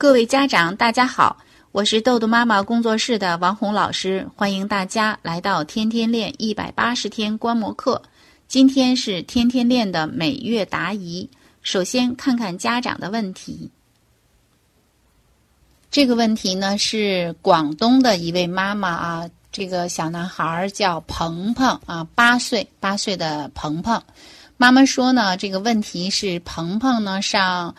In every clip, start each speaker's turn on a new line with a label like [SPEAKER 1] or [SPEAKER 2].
[SPEAKER 1] 各位家长，大家好，我是豆豆妈妈工作室的王红老师，欢迎大家来到天天练一百八十天观摩课。今天是天天练的每月答疑，首先看看家长的问题。这个问题呢是广东的一位妈妈啊，这个小男孩叫鹏鹏啊，八岁，八岁的鹏鹏。妈妈说呢，这个问题是鹏鹏呢上。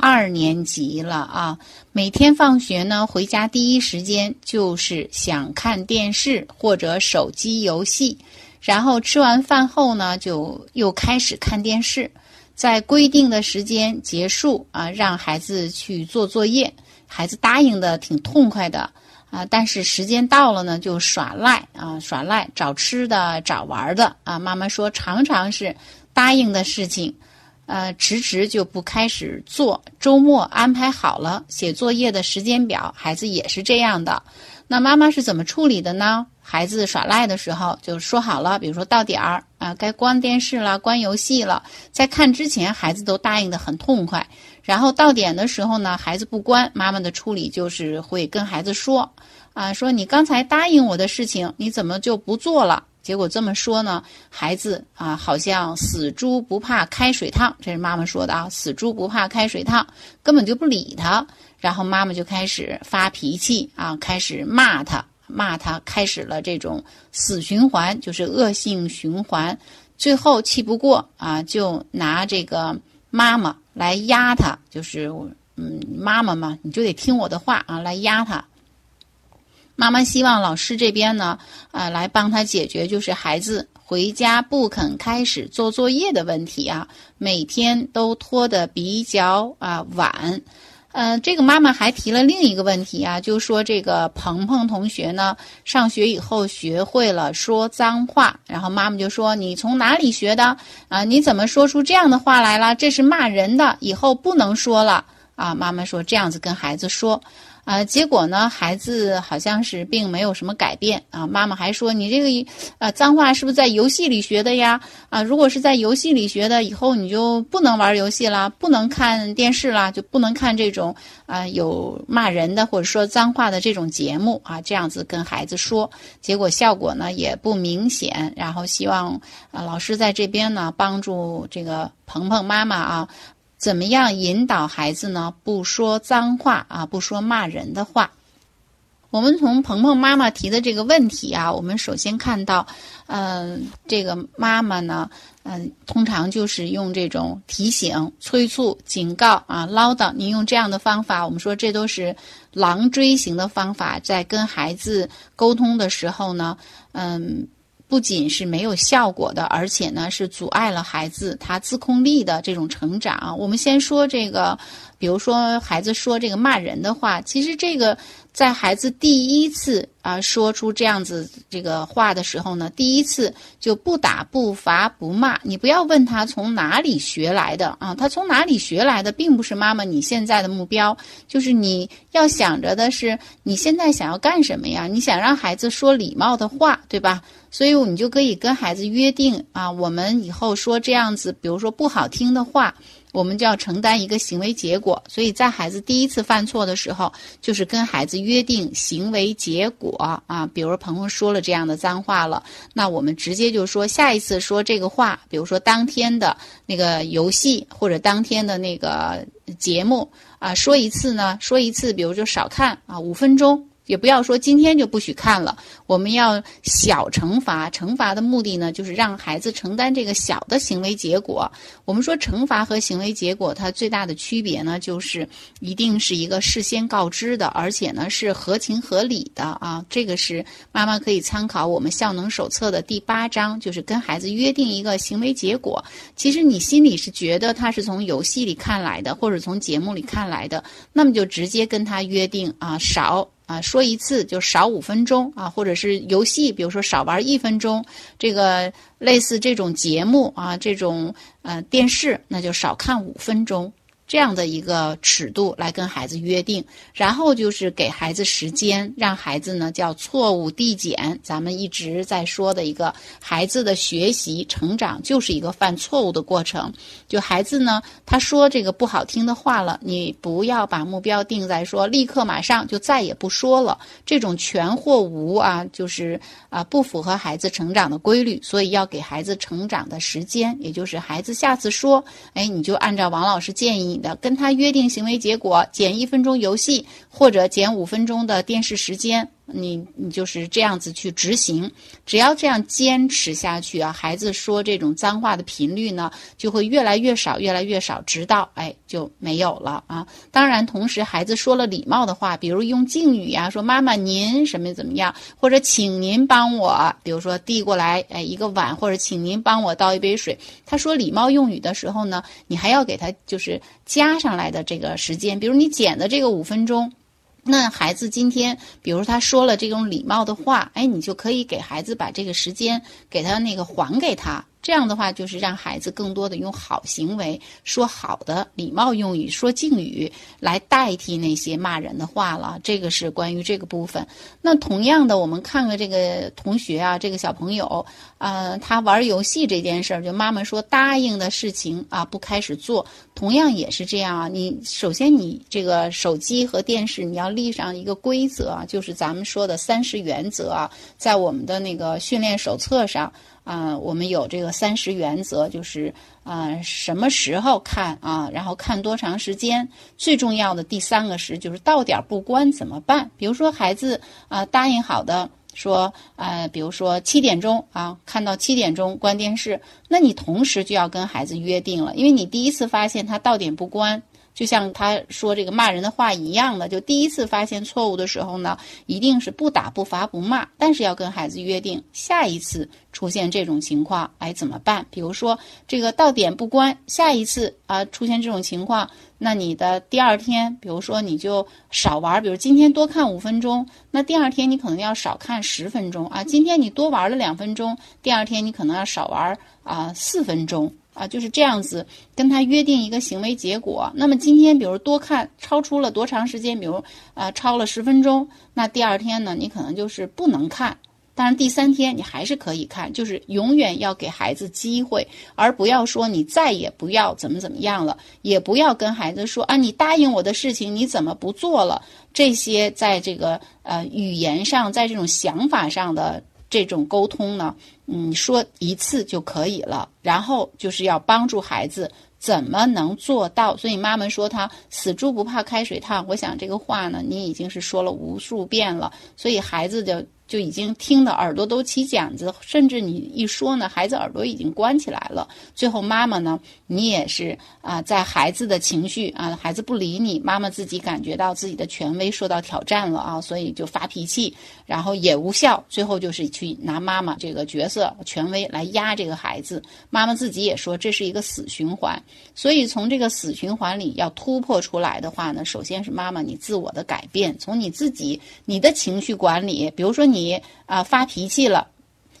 [SPEAKER 1] 二年级了啊！每天放学呢，回家第一时间就是想看电视或者手机游戏，然后吃完饭后呢，就又开始看电视，在规定的时间结束啊，让孩子去做作业，孩子答应的挺痛快的啊，但是时间到了呢，就耍赖啊，耍赖找吃的找玩的啊。妈妈说，常常是答应的事情。呃，迟迟就不开始做。周末安排好了写作业的时间表，孩子也是这样的。那妈妈是怎么处理的呢？孩子耍赖的时候就说好了，比如说到点儿啊，该关电视了，关游戏了，在看之前，孩子都答应的很痛快。然后到点的时候呢，孩子不关，妈妈的处理就是会跟孩子说啊，说你刚才答应我的事情，你怎么就不做了？结果这么说呢，孩子啊，好像死猪不怕开水烫，这是妈妈说的啊，死猪不怕开水烫，根本就不理他。然后妈妈就开始发脾气啊，开始骂他，骂他，开始了这种死循环，就是恶性循环。最后气不过啊，就拿这个妈妈来压他，就是嗯，妈妈嘛，你就得听我的话啊，来压他。妈妈希望老师这边呢，啊，来帮他解决，就是孩子回家不肯开始做作业的问题啊，每天都拖得比较啊晚。嗯，这个妈妈还提了另一个问题啊，就说这个鹏鹏同学呢，上学以后学会了说脏话，然后妈妈就说你从哪里学的啊？你怎么说出这样的话来了？这是骂人的，以后不能说了啊！妈妈说这样子跟孩子说。啊，结果呢，孩子好像是并没有什么改变啊。妈妈还说：“你这个，呃，脏话是不是在游戏里学的呀？啊，如果是在游戏里学的，以后你就不能玩游戏了，不能看电视了，就不能看这种啊有骂人的或者说脏话的这种节目啊。”这样子跟孩子说，结果效果呢也不明显。然后希望啊老师在这边呢帮助这个鹏鹏妈妈啊。怎么样引导孩子呢？不说脏话啊，不说骂人的话。我们从鹏鹏妈妈提的这个问题啊，我们首先看到，嗯，这个妈妈呢，嗯，通常就是用这种提醒、催促、警告啊、唠叨。您用这样的方法，我们说这都是狼追型的方法，在跟孩子沟通的时候呢，嗯。不仅是没有效果的，而且呢是阻碍了孩子他自控力的这种成长。我们先说这个，比如说孩子说这个骂人的话，其实这个。在孩子第一次啊说出这样子这个话的时候呢，第一次就不打不罚不骂，你不要问他从哪里学来的啊，他从哪里学来的，并不是妈妈你现在的目标，就是你要想着的是你现在想要干什么呀？你想让孩子说礼貌的话，对吧？所以你就可以跟孩子约定啊，我们以后说这样子，比如说不好听的话。我们就要承担一个行为结果，所以在孩子第一次犯错的时候，就是跟孩子约定行为结果啊。比如鹏鹏说了这样的脏话了，那我们直接就说下一次说这个话，比如说当天的那个游戏或者当天的那个节目啊，说一次呢，说一次，比如就少看啊五分钟。也不要说今天就不许看了，我们要小惩罚。惩罚的目的呢，就是让孩子承担这个小的行为结果。我们说惩罚和行为结果，它最大的区别呢，就是一定是一个事先告知的，而且呢是合情合理的啊。这个是妈妈可以参考我们效能手册的第八章，就是跟孩子约定一个行为结果。其实你心里是觉得他是从游戏里看来的，或者从节目里看来的，那么就直接跟他约定啊，少。啊，说一次就少五分钟啊，或者是游戏，比如说少玩一分钟，这个类似这种节目啊，这种呃电视，那就少看五分钟。这样的一个尺度来跟孩子约定，然后就是给孩子时间，让孩子呢叫错误递减。咱们一直在说的一个孩子的学习成长就是一个犯错误的过程。就孩子呢，他说这个不好听的话了，你不要把目标定在说立刻马上就再也不说了，这种全或无啊，就是啊不符合孩子成长的规律，所以要给孩子成长的时间，也就是孩子下次说，哎，你就按照王老师建议。的跟他约定行为结果，减一分钟游戏或者减五分钟的电视时间。你你就是这样子去执行，只要这样坚持下去啊，孩子说这种脏话的频率呢就会越来越少，越来越少，直到哎就没有了啊。当然，同时孩子说了礼貌的话，比如用敬语呀，说妈妈您什么怎么样，或者请您帮我，比如说递过来哎一个碗，或者请您帮我倒一杯水。他说礼貌用语的时候呢，你还要给他就是加上来的这个时间，比如你减的这个五分钟。那孩子今天，比如他说了这种礼貌的话，哎，你就可以给孩子把这个时间给他那个还给他。这样的话，就是让孩子更多的用好行为、说好的礼貌用语、说敬语来代替那些骂人的话了。这个是关于这个部分。那同样的，我们看看这个同学啊，这个小朋友，呃，他玩游戏这件事儿，就妈妈说答应的事情啊，不开始做，同样也是这样啊。你首先你这个手机和电视，你要立上一个规则啊，就是咱们说的三十原则啊，在我们的那个训练手册上。啊，我们有这个三十原则，就是啊，什么时候看啊，然后看多长时间。最重要的第三个是，就是到点不关怎么办？比如说孩子啊，答应好的说，呃，比如说七点钟啊，看到七点钟关电视，那你同时就要跟孩子约定了，因为你第一次发现他到点不关。就像他说这个骂人的话一样的，就第一次发现错误的时候呢，一定是不打不罚不骂，但是要跟孩子约定，下一次出现这种情况，哎怎么办？比如说这个到点不关，下一次啊出现这种情况，那你的第二天，比如说你就少玩，比如今天多看五分钟，那第二天你可能要少看十分钟啊。今天你多玩了两分钟，第二天你可能要少玩啊四分钟。啊，就是这样子跟他约定一个行为结果。那么今天，比如多看超出了多长时间，比如啊超了十分钟，那第二天呢，你可能就是不能看。当然，第三天你还是可以看，就是永远要给孩子机会，而不要说你再也不要怎么怎么样了，也不要跟孩子说啊，你答应我的事情你怎么不做了？这些在这个呃语言上，在这种想法上的。这种沟通呢，嗯，说一次就可以了，然后就是要帮助孩子怎么能做到。所以妈妈说他死猪不怕开水烫，我想这个话呢，你已经是说了无数遍了，所以孩子的。就已经听得耳朵都起茧子，甚至你一说呢，孩子耳朵已经关起来了。最后妈妈呢，你也是啊，在孩子的情绪啊，孩子不理你，妈妈自己感觉到自己的权威受到挑战了啊，所以就发脾气，然后也无效，最后就是去拿妈妈这个角色权威来压这个孩子。妈妈自己也说这是一个死循环，所以从这个死循环里要突破出来的话呢，首先是妈妈你自我的改变，从你自己你的情绪管理，比如说你。你啊发脾气了，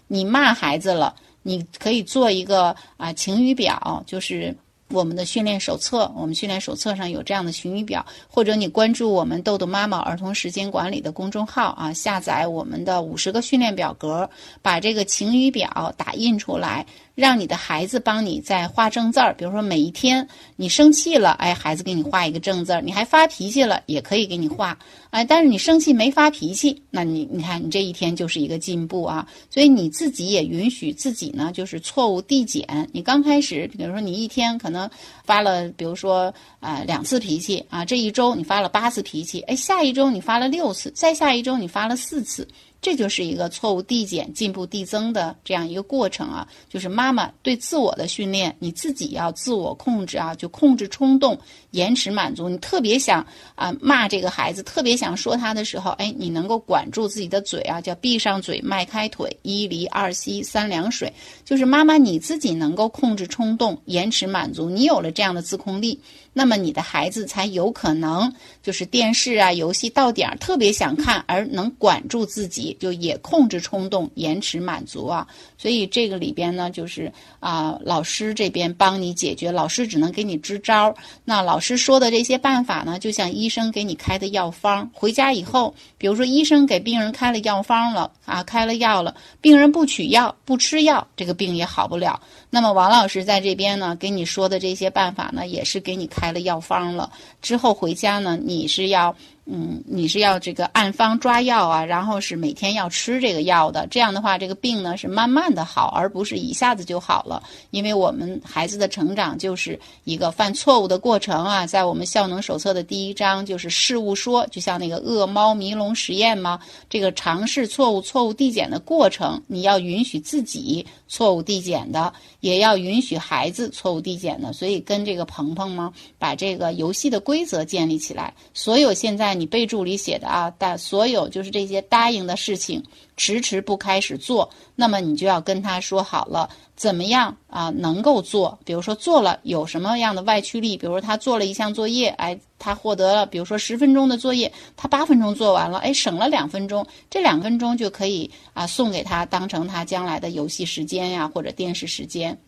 [SPEAKER 1] 你骂孩子了，你可以做一个啊晴雨表，就是我们的训练手册，我们训练手册上有这样的晴雨表，或者你关注我们豆豆妈妈儿童时间管理的公众号啊，下载我们的五十个训练表格，把这个晴雨表打印出来。让你的孩子帮你在画正字儿，比如说每一天你生气了，哎，孩子给你画一个正字儿；你还发脾气了，也可以给你画。哎，但是你生气没发脾气，那你你看你这一天就是一个进步啊。所以你自己也允许自己呢，就是错误递减。你刚开始，比如说你一天可能发了，比如说啊两次脾气啊，这一周你发了八次脾气，哎，下一周你发了六次，再下一周你发了四次。这就是一个错误递减、进步递增的这样一个过程啊，就是妈妈对自我的训练，你自己要自我控制啊，就控制冲动，延迟满足。你特别想啊骂这个孩子，特别想说他的时候，哎，你能够管住自己的嘴啊，叫闭上嘴，迈开腿，一离二吸三凉水。就是妈妈你自己能够控制冲动，延迟满足，你有了这样的自控力。那么你的孩子才有可能就是电视啊、游戏到点儿特别想看，而能管住自己，就也控制冲动，延迟满足啊。所以这个里边呢，就是啊，老师这边帮你解决，老师只能给你支招。那老师说的这些办法呢，就像医生给你开的药方，回家以后，比如说医生给病人开了药方了啊，开了药了，病人不取药不吃药，这个病也好不了。那么王老师在这边呢，给你说的这些办法呢，也是给你开了药方了。之后回家呢，你是要。嗯，你是要这个按方抓药啊，然后是每天要吃这个药的。这样的话，这个病呢是慢慢的好，而不是一下子就好了。因为我们孩子的成长就是一个犯错误的过程啊。在我们效能手册的第一章就是事物说，就像那个饿猫迷笼实验嘛，这个尝试错误、错误递减的过程，你要允许自己错误递减的，也要允许孩子错误递减的。所以跟这个鹏鹏嘛，把这个游戏的规则建立起来。所有现在。你备注里写的啊，但所有就是这些答应的事情，迟迟不开始做，那么你就要跟他说好了，怎么样啊能够做？比如说做了有什么样的外驱力？比如说他做了一项作业，哎，他获得了，比如说十分钟的作业，他八分钟做完了，哎，省了两分钟，这两分钟就可以啊送给他，当成他将来的游戏时间呀，或者电视时间。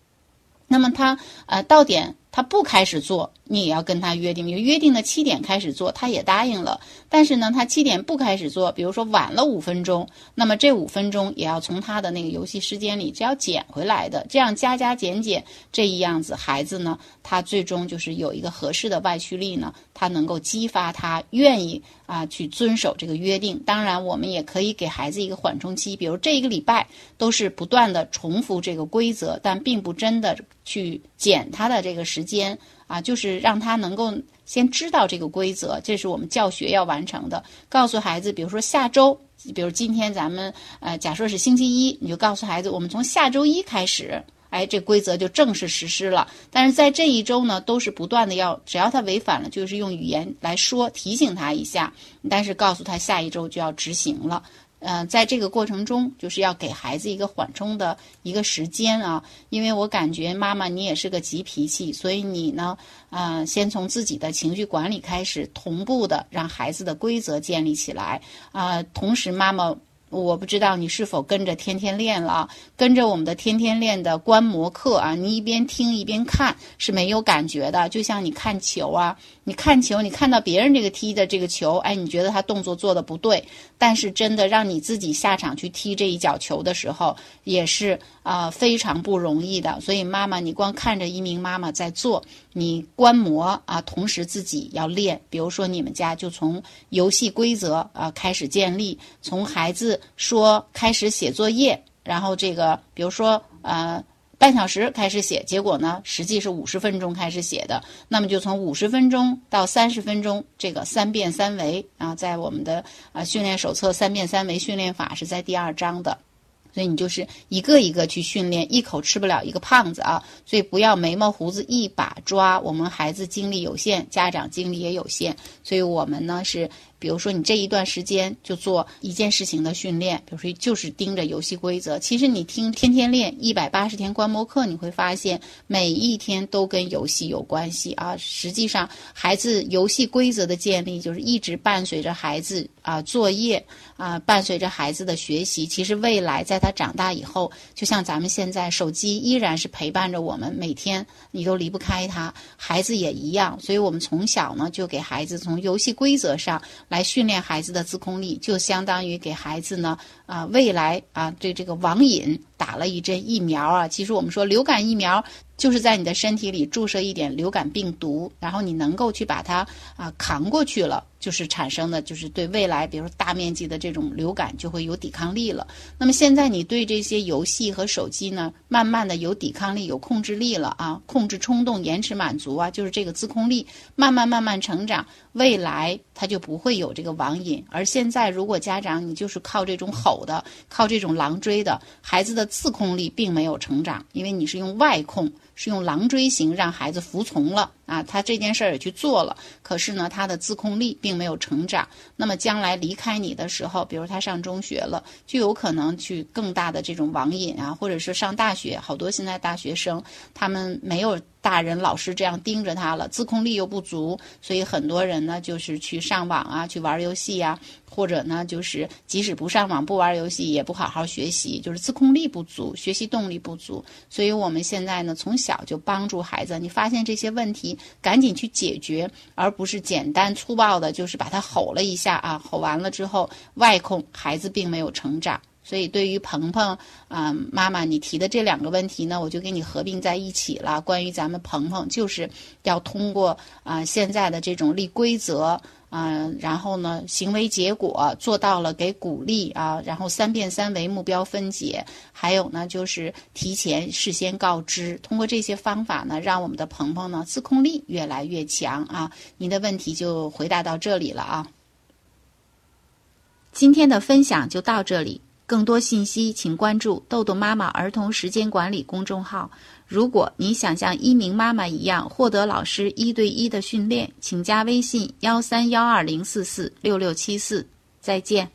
[SPEAKER 1] 那么他呃到点。他不开始做，你也要跟他约定，有约定的七点开始做，他也答应了。但是呢，他七点不开始做，比如说晚了五分钟，那么这五分钟也要从他的那个游戏时间里只要减回来的。这样加加减减，这一样子，孩子呢，他最终就是有一个合适的外驱力呢，他能够激发他愿意啊去遵守这个约定。当然，我们也可以给孩子一个缓冲期，比如这一个礼拜都是不断的重复这个规则，但并不真的去减他的这个。时间啊，就是让他能够先知道这个规则，这是我们教学要完成的。告诉孩子，比如说下周，比如今天咱们呃，假设是星期一，你就告诉孩子，我们从下周一开始，哎，这规则就正式实施了。但是在这一周呢，都是不断的要，只要他违反了，就是用语言来说提醒他一下，但是告诉他下一周就要执行了。嗯，在这个过程中，就是要给孩子一个缓冲的一个时间啊，因为我感觉妈妈你也是个急脾气，所以你呢，啊，先从自己的情绪管理开始，同步的让孩子的规则建立起来啊，同时妈妈。我不知道你是否跟着天天练了，跟着我们的天天练的观摩课啊，你一边听一边看是没有感觉的，就像你看球啊，你看球，你看到别人这个踢的这个球，哎，你觉得他动作做的不对，但是真的让你自己下场去踢这一脚球的时候，也是啊非常不容易的。所以妈妈，你光看着一名妈妈在做，你观摩啊，同时自己要练。比如说你们家就从游戏规则啊开始建立，从孩子。说开始写作业，然后这个比如说呃半小时开始写，结果呢实际是五十分钟开始写的，那么就从五十分钟到三十分钟，这个三变三维啊，在我们的啊训练手册三变三维训练法是在第二章的。所以你就是一个一个去训练，一口吃不了一个胖子啊！所以不要眉毛胡子一把抓。我们孩子精力有限，家长精力也有限，所以我们呢是，比如说你这一段时间就做一件事情的训练，比如说就是盯着游戏规则。其实你听天天练一百八十天观摩课，你会发现每一天都跟游戏有关系啊。实际上，孩子游戏规则的建立就是一直伴随着孩子啊作业。啊，伴随着孩子的学习，其实未来在他长大以后，就像咱们现在手机依然是陪伴着我们，每天你都离不开它，孩子也一样。所以我们从小呢，就给孩子从游戏规则上来训练孩子的自控力，就相当于给孩子呢啊未来啊对这个网瘾打了一针疫苗啊。其实我们说流感疫苗。就是在你的身体里注射一点流感病毒，然后你能够去把它啊扛过去了，就是产生的就是对未来，比如说大面积的这种流感就会有抵抗力了。那么现在你对这些游戏和手机呢，慢慢的有抵抗力、有控制力了啊，控制冲动、延迟满足啊，就是这个自控力慢慢慢慢成长，未来他就不会有这个网瘾。而现在如果家长你就是靠这种吼的、靠这种狼追的，孩子的自控力并没有成长，因为你是用外控。是用狼追型让孩子服从了啊，他这件事儿也去做了，可是呢，他的自控力并没有成长。那么将来离开你的时候，比如他上中学了，就有可能去更大的这种网瘾啊，或者是上大学，好多现在大学生他们没有。大人老师这样盯着他了，自控力又不足，所以很多人呢就是去上网啊，去玩游戏呀，或者呢就是即使不上网不玩游戏，也不好好学习，就是自控力不足，学习动力不足。所以我们现在呢从小就帮助孩子，你发现这些问题，赶紧去解决，而不是简单粗暴的，就是把他吼了一下啊，吼完了之后外控，孩子并没有成长。所以，对于鹏鹏啊，妈妈你提的这两个问题呢，我就给你合并在一起了。关于咱们鹏鹏，就是要通过啊现在的这种立规则嗯，然后呢行为结果做到了给鼓励啊，然后三变三维目标分解，还有呢就是提前事先告知，通过这些方法呢，让我们的鹏鹏呢自控力越来越强啊。您的问题就回答到这里了啊。今天的分享就到这里。更多信息，请关注“豆豆妈妈儿童时间管理”公众号。如果你想像一鸣妈妈一样获得老师一对一的训练，请加微信：幺三幺二零四四六六七四。再见。